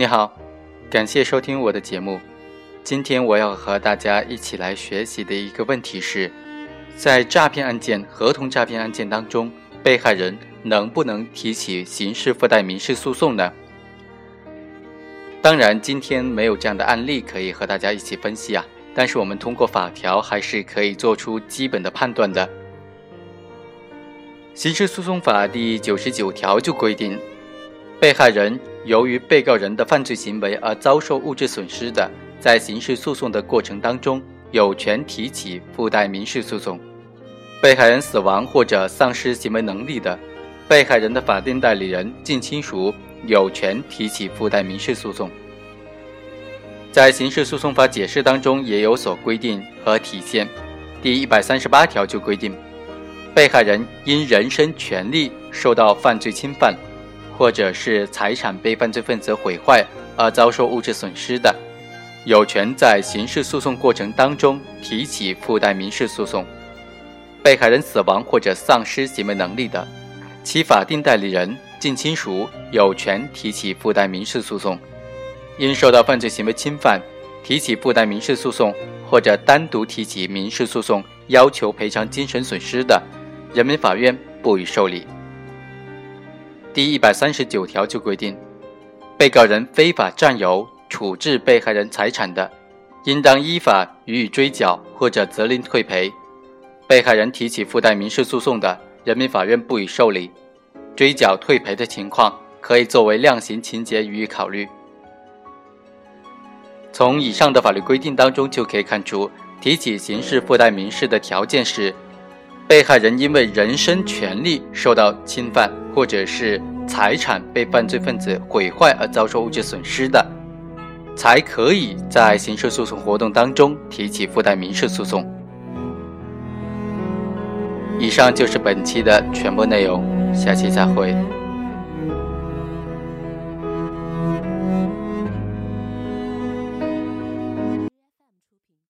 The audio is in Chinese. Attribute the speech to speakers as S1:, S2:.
S1: 你好，感谢收听我的节目。今天我要和大家一起来学习的一个问题是，在诈骗案件、合同诈骗案件当中，被害人能不能提起刑事附带民事诉讼呢？当然，今天没有这样的案例可以和大家一起分析啊。但是我们通过法条还是可以做出基本的判断的。刑事诉讼法第九十九条就规定，被害人由于被告人的犯罪行为而遭受物质损失的，在刑事诉讼的过程当中，有权提起附带民事诉讼；被害人死亡或者丧失行为能力的，被害人的法定代理人、近亲属有权提起附带民事诉讼。在刑事诉讼法解释当中也有所规定和体现。第一百三十八条就规定，被害人因人身权利受到犯罪侵犯，或者是财产被犯罪分子毁坏而遭受物质损失的，有权在刑事诉讼过程当中提起附带民事诉讼。被害人死亡或者丧失行为能力的，其法定代理人、近亲属有权提起附带民事诉讼。因受到犯罪行为侵犯，提起附带民事诉讼或者单独提起民事诉讼要求赔偿精神损失的，人民法院不予受理。第一百三十九条就规定，被告人非法占有、处置被害人财产的，应当依法予以追缴或者责令退赔。被害人提起附带民事诉讼的，人民法院不予受理。追缴退赔的情况，可以作为量刑情节予以考虑。从以上的法律规定当中就可以看出，提起刑事附带民事的条件是，被害人因为人身权利受到侵犯，或者是财产被犯罪分子毁坏而遭受物质损失的，才可以在刑事诉讼活动当中提起附带民事诉讼。以上就是本期的全部内容，下期再会。